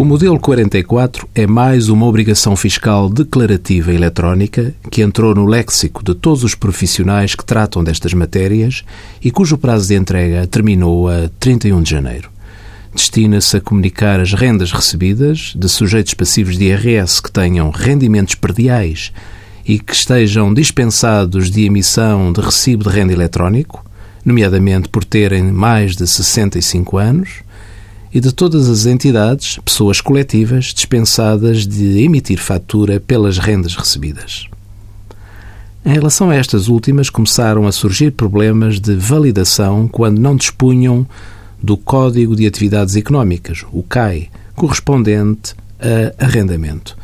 O modelo 44 é mais uma obrigação fiscal declarativa eletrónica que entrou no léxico de todos os profissionais que tratam destas matérias e cujo prazo de entrega terminou a 31 de janeiro. Destina-se a comunicar as rendas recebidas de sujeitos passivos de IRS que tenham rendimentos perdiais e que estejam dispensados de emissão de recibo de renda eletrónico, nomeadamente por terem mais de 65 anos, e de todas as entidades, pessoas coletivas, dispensadas de emitir fatura pelas rendas recebidas. Em relação a estas últimas, começaram a surgir problemas de validação quando não dispunham do Código de Atividades Económicas, o CAI, correspondente a arrendamento.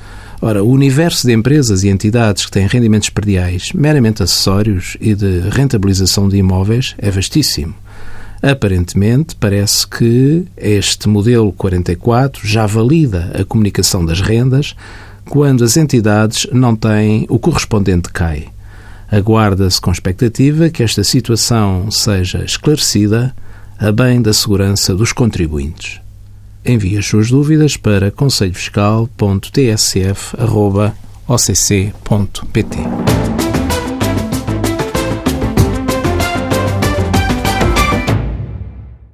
Ora, o universo de empresas e entidades que têm rendimentos perdiais meramente acessórios e de rentabilização de imóveis é vastíssimo. Aparentemente, parece que este modelo 44 já valida a comunicação das rendas quando as entidades não têm o correspondente CAI. Aguarda-se com expectativa que esta situação seja esclarecida a bem da segurança dos contribuintes. Envie as suas dúvidas para conselhofiscal.tsf.occ.pt.